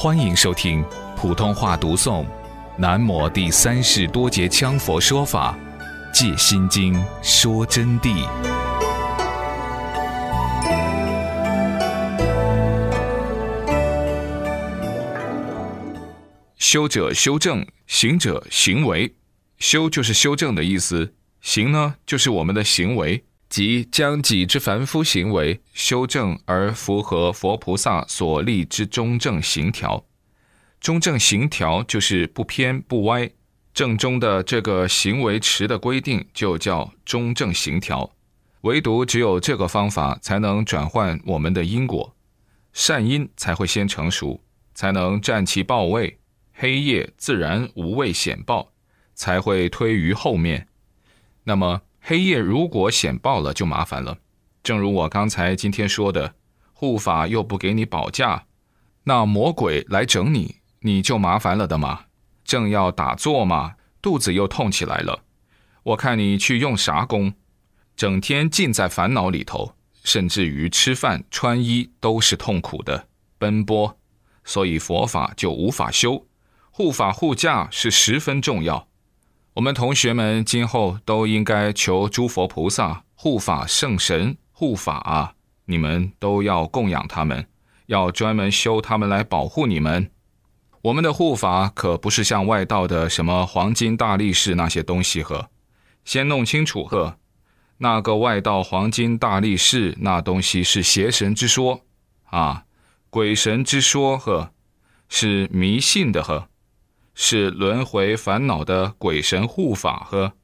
欢迎收听普通话读诵《南摩第三世多杰羌佛说法·戒心经》说真谛。修者修正，行者行为。修就是修正的意思，行呢就是我们的行为。即将己之凡夫行为修正而符合佛菩萨所立之中正行条，中正行条就是不偏不歪，正中的这个行为持的规定就叫中正行条。唯独只有这个方法才能转换我们的因果，善因才会先成熟，才能占其报位，黑夜自然无畏显报，才会推于后面。那么。黑夜如果显报了，就麻烦了。正如我刚才今天说的，护法又不给你保驾，那魔鬼来整你，你就麻烦了的嘛。正要打坐嘛，肚子又痛起来了。我看你去用啥功？整天浸在烦恼里头，甚至于吃饭穿衣都是痛苦的奔波，所以佛法就无法修。护法护驾是十分重要。我们同学们今后都应该求诸佛菩萨护法圣神护法啊！你们都要供养他们，要专门修他们来保护你们。我们的护法可不是像外道的什么黄金大力士那些东西呵，先弄清楚呵，那个外道黄金大力士那东西是邪神之说啊，鬼神之说呵，是迷信的呵。是轮回烦恼的鬼神护法呵，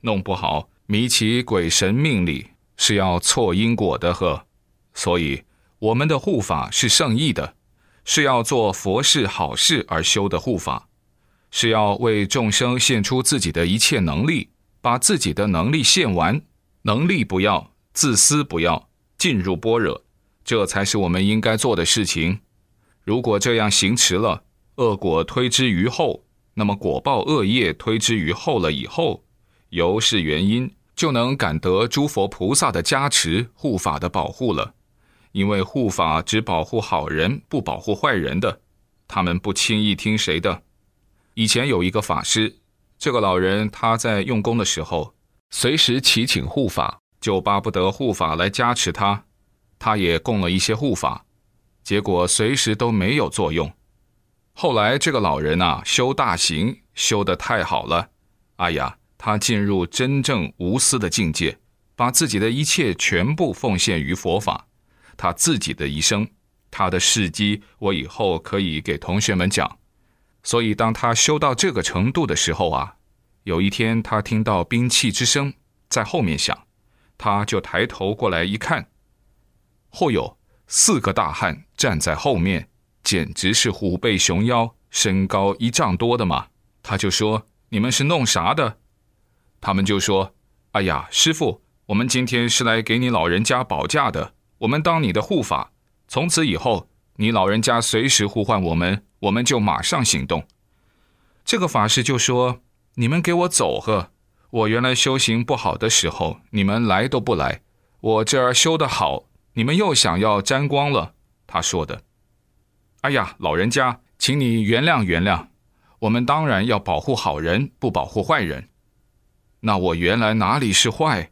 弄不好迷其鬼神命理是要错因果的呵，所以我们的护法是圣意的，是要做佛事好事而修的护法，是要为众生献出自己的一切能力，把自己的能力献完，能力不要，自私不要，进入般若，这才是我们应该做的事情。如果这样行持了。恶果推之于后，那么果报恶业推之于后了以后，由是原因，就能感得诸佛菩萨的加持、护法的保护了。因为护法只保护好人，不保护坏人的，他们不轻易听谁的。以前有一个法师，这个老人他在用功的时候，随时祈请护法，就巴不得护法来加持他。他也供了一些护法，结果随时都没有作用。后来这个老人呐，修大行修得太好了，哎呀，他进入真正无私的境界，把自己的一切全部奉献于佛法，他自己的一生，他的事迹，我以后可以给同学们讲。所以当他修到这个程度的时候啊，有一天他听到兵器之声在后面响，他就抬头过来一看，后有四个大汉站在后面。简直是虎背熊腰，身高一丈多的嘛！他就说：“你们是弄啥的？”他们就说：“哎呀，师傅，我们今天是来给你老人家保驾的，我们当你的护法。从此以后，你老人家随时呼唤我们，我们就马上行动。”这个法师就说：“你们给我走呵！我原来修行不好的时候，你们来都不来；我这儿修得好，你们又想要沾光了。”他说的。哎呀，老人家，请你原谅原谅，我们当然要保护好人，不保护坏人。那我原来哪里是坏？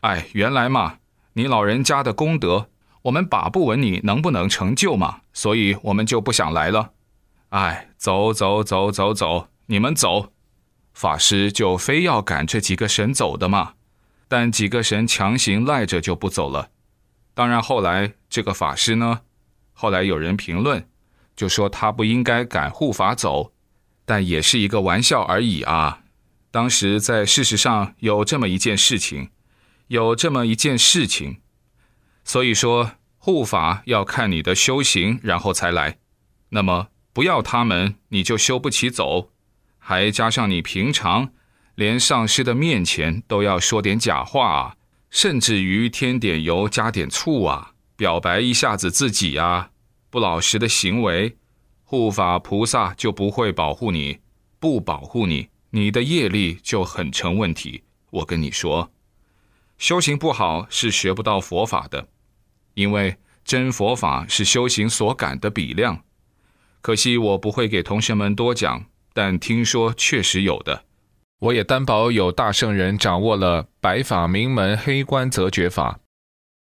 哎，原来嘛，你老人家的功德，我们把不稳你能不能成就嘛，所以我们就不想来了。哎，走走走走走，你们走，法师就非要赶这几个神走的嘛，但几个神强行赖着就不走了。当然后来这个法师呢，后来有人评论。就说他不应该赶护法走，但也是一个玩笑而已啊。当时在事实上有这么一件事情，有这么一件事情，所以说护法要看你的修行，然后才来。那么不要他们，你就修不起走。还加上你平常连上师的面前都要说点假话啊，甚至于添点油加点醋啊，表白一下子自己啊。不老实的行为，护法菩萨就不会保护你，不保护你，你的业力就很成问题。我跟你说，修行不好是学不到佛法的，因为真佛法是修行所感的比量。可惜我不会给同学们多讲，但听说确实有的。我也担保有大圣人掌握了白法名门黑观则觉法，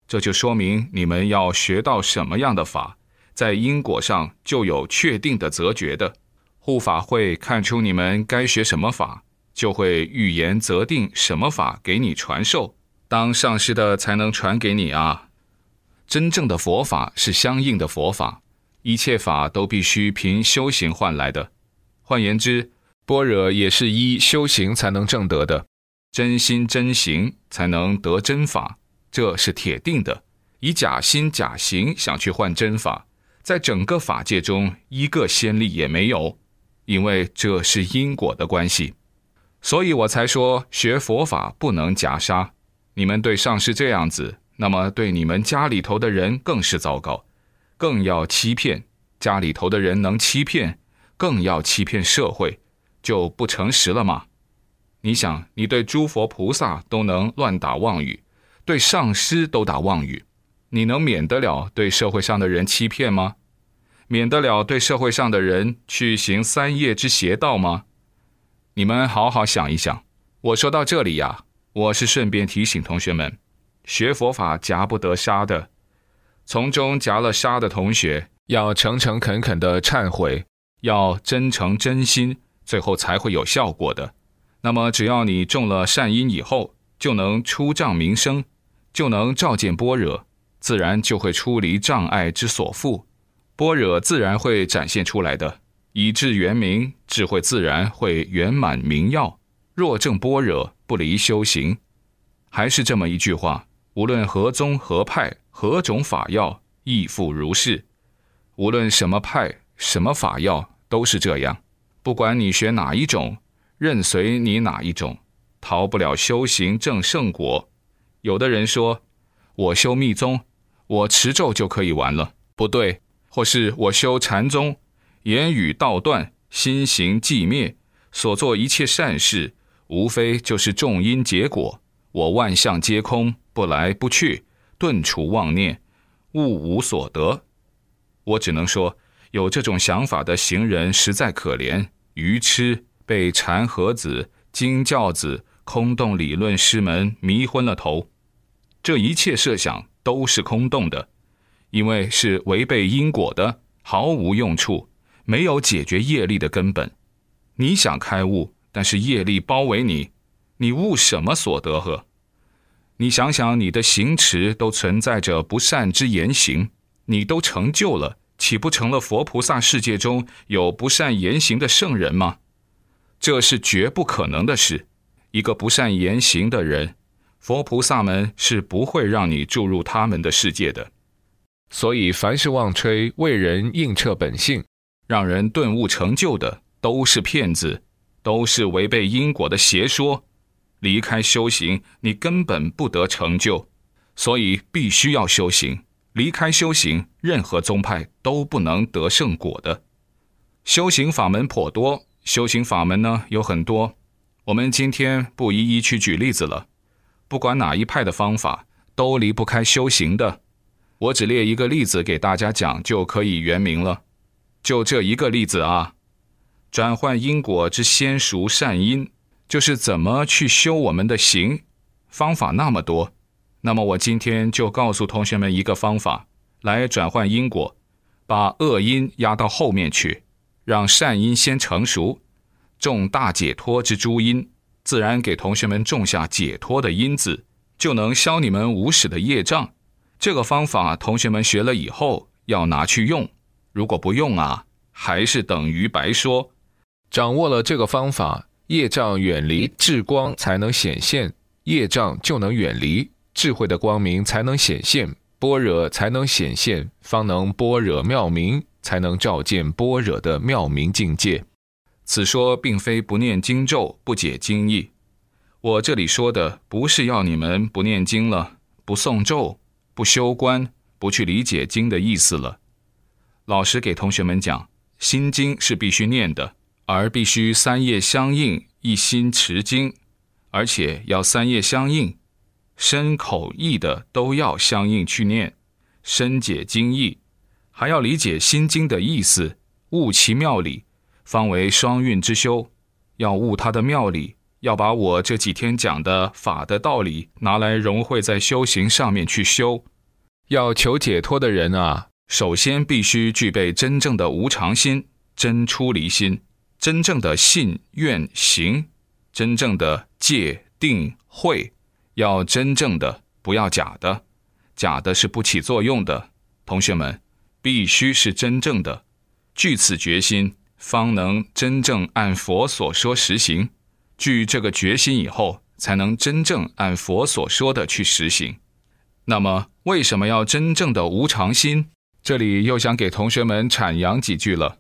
这就说明你们要学到什么样的法，在因果上就有确定的则诀的。护法会看出你们该学什么法，就会预言择定什么法给你传授。当上师的才能传给你啊！真正的佛法是相应的佛法，一切法都必须凭修行换来的。换言之。般若也是依修行才能证得的，真心真行才能得真法，这是铁定的。以假心假行想去换真法，在整个法界中一个先例也没有，因为这是因果的关系。所以我才说学佛法不能假杀。你们对上师这样子，那么对你们家里头的人更是糟糕，更要欺骗家里头的人，能欺骗，更要欺骗社会。就不诚实了吗？你想，你对诸佛菩萨都能乱打妄语，对上师都打妄语，你能免得了对社会上的人欺骗吗？免得了对社会上的人去行三业之邪道吗？你们好好想一想。我说到这里呀，我是顺便提醒同学们，学佛法夹不得沙的，从中夹了沙的同学，要诚诚恳恳的忏悔，要真诚真心。最后才会有效果的。那么，只要你种了善因以后，就能出障明生，就能照见般若，自然就会出离障碍之所缚，般若自然会展现出来的。以至圆明，智慧自然会圆满明耀。若证般若，不离修行，还是这么一句话：无论何宗何派，何种法要，亦复如是。无论什么派，什么法要，都是这样。不管你学哪一种，任随你哪一种，逃不了修行正圣果。有的人说，我修密宗，我持咒就可以完了，不对；或是我修禅宗，言语道断，心行寂灭，所做一切善事，无非就是种因结果。我万象皆空，不来不去，顿除妄念，物无所得。我只能说，有这种想法的行人实在可怜。愚痴被禅和子、经教子、空洞理论师们迷昏了头，这一切设想都是空洞的，因为是违背因果的，毫无用处，没有解决业力的根本。你想开悟，但是业力包围你，你悟什么所得呵？你想想，你的行持都存在着不善之言行，你都成就了。岂不成了佛菩萨世界中有不善言行的圣人吗？这是绝不可能的事。一个不善言行的人，佛菩萨们是不会让你注入他们的世界的。所以，凡是妄吹为人映彻本性，让人顿悟成就的，都是骗子，都是违背因果的邪说。离开修行，你根本不得成就。所以，必须要修行。离开修行，任何宗派都不能得胜果的。修行法门颇多，修行法门呢有很多，我们今天不一一去举例子了。不管哪一派的方法，都离不开修行的。我只列一个例子给大家讲，就可以圆明了。就这一个例子啊，转换因果之先熟善因，就是怎么去修我们的行，方法那么多。那么我今天就告诉同学们一个方法，来转换因果，把恶因压到后面去，让善因先成熟，种大解脱之诸因，自然给同学们种下解脱的因子，就能消你们无始的业障。这个方法同学们学了以后要拿去用，如果不用啊，还是等于白说。掌握了这个方法，业障远离，智光才能显现，业障就能远离。智慧的光明才能显现，般若才能显现，方能般若妙明，才能照见般若的妙明境界。此说并非不念经咒、不解经意。我这里说的不是要你们不念经了、不诵咒、不修观、不去理解经的意思了。老实给同学们讲，心经是必须念的，而必须三业相应，一心持经，而且要三业相应。身口意的都要相应去念，深解经义，还要理解心经的意思，悟其妙理，方为双运之修。要悟他的妙理，要把我这几天讲的法的道理拿来融汇在修行上面去修。要求解脱的人啊，首先必须具备真正的无常心、真出离心、真正的信愿行、真正的戒定慧，要真正的，不要假的，假的是不起作用的。同学们，必须是真正的，据此决心。方能真正按佛所说实行，具这个决心以后，才能真正按佛所说的去实行。那么，为什么要真正的无常心？这里又想给同学们阐扬几句了。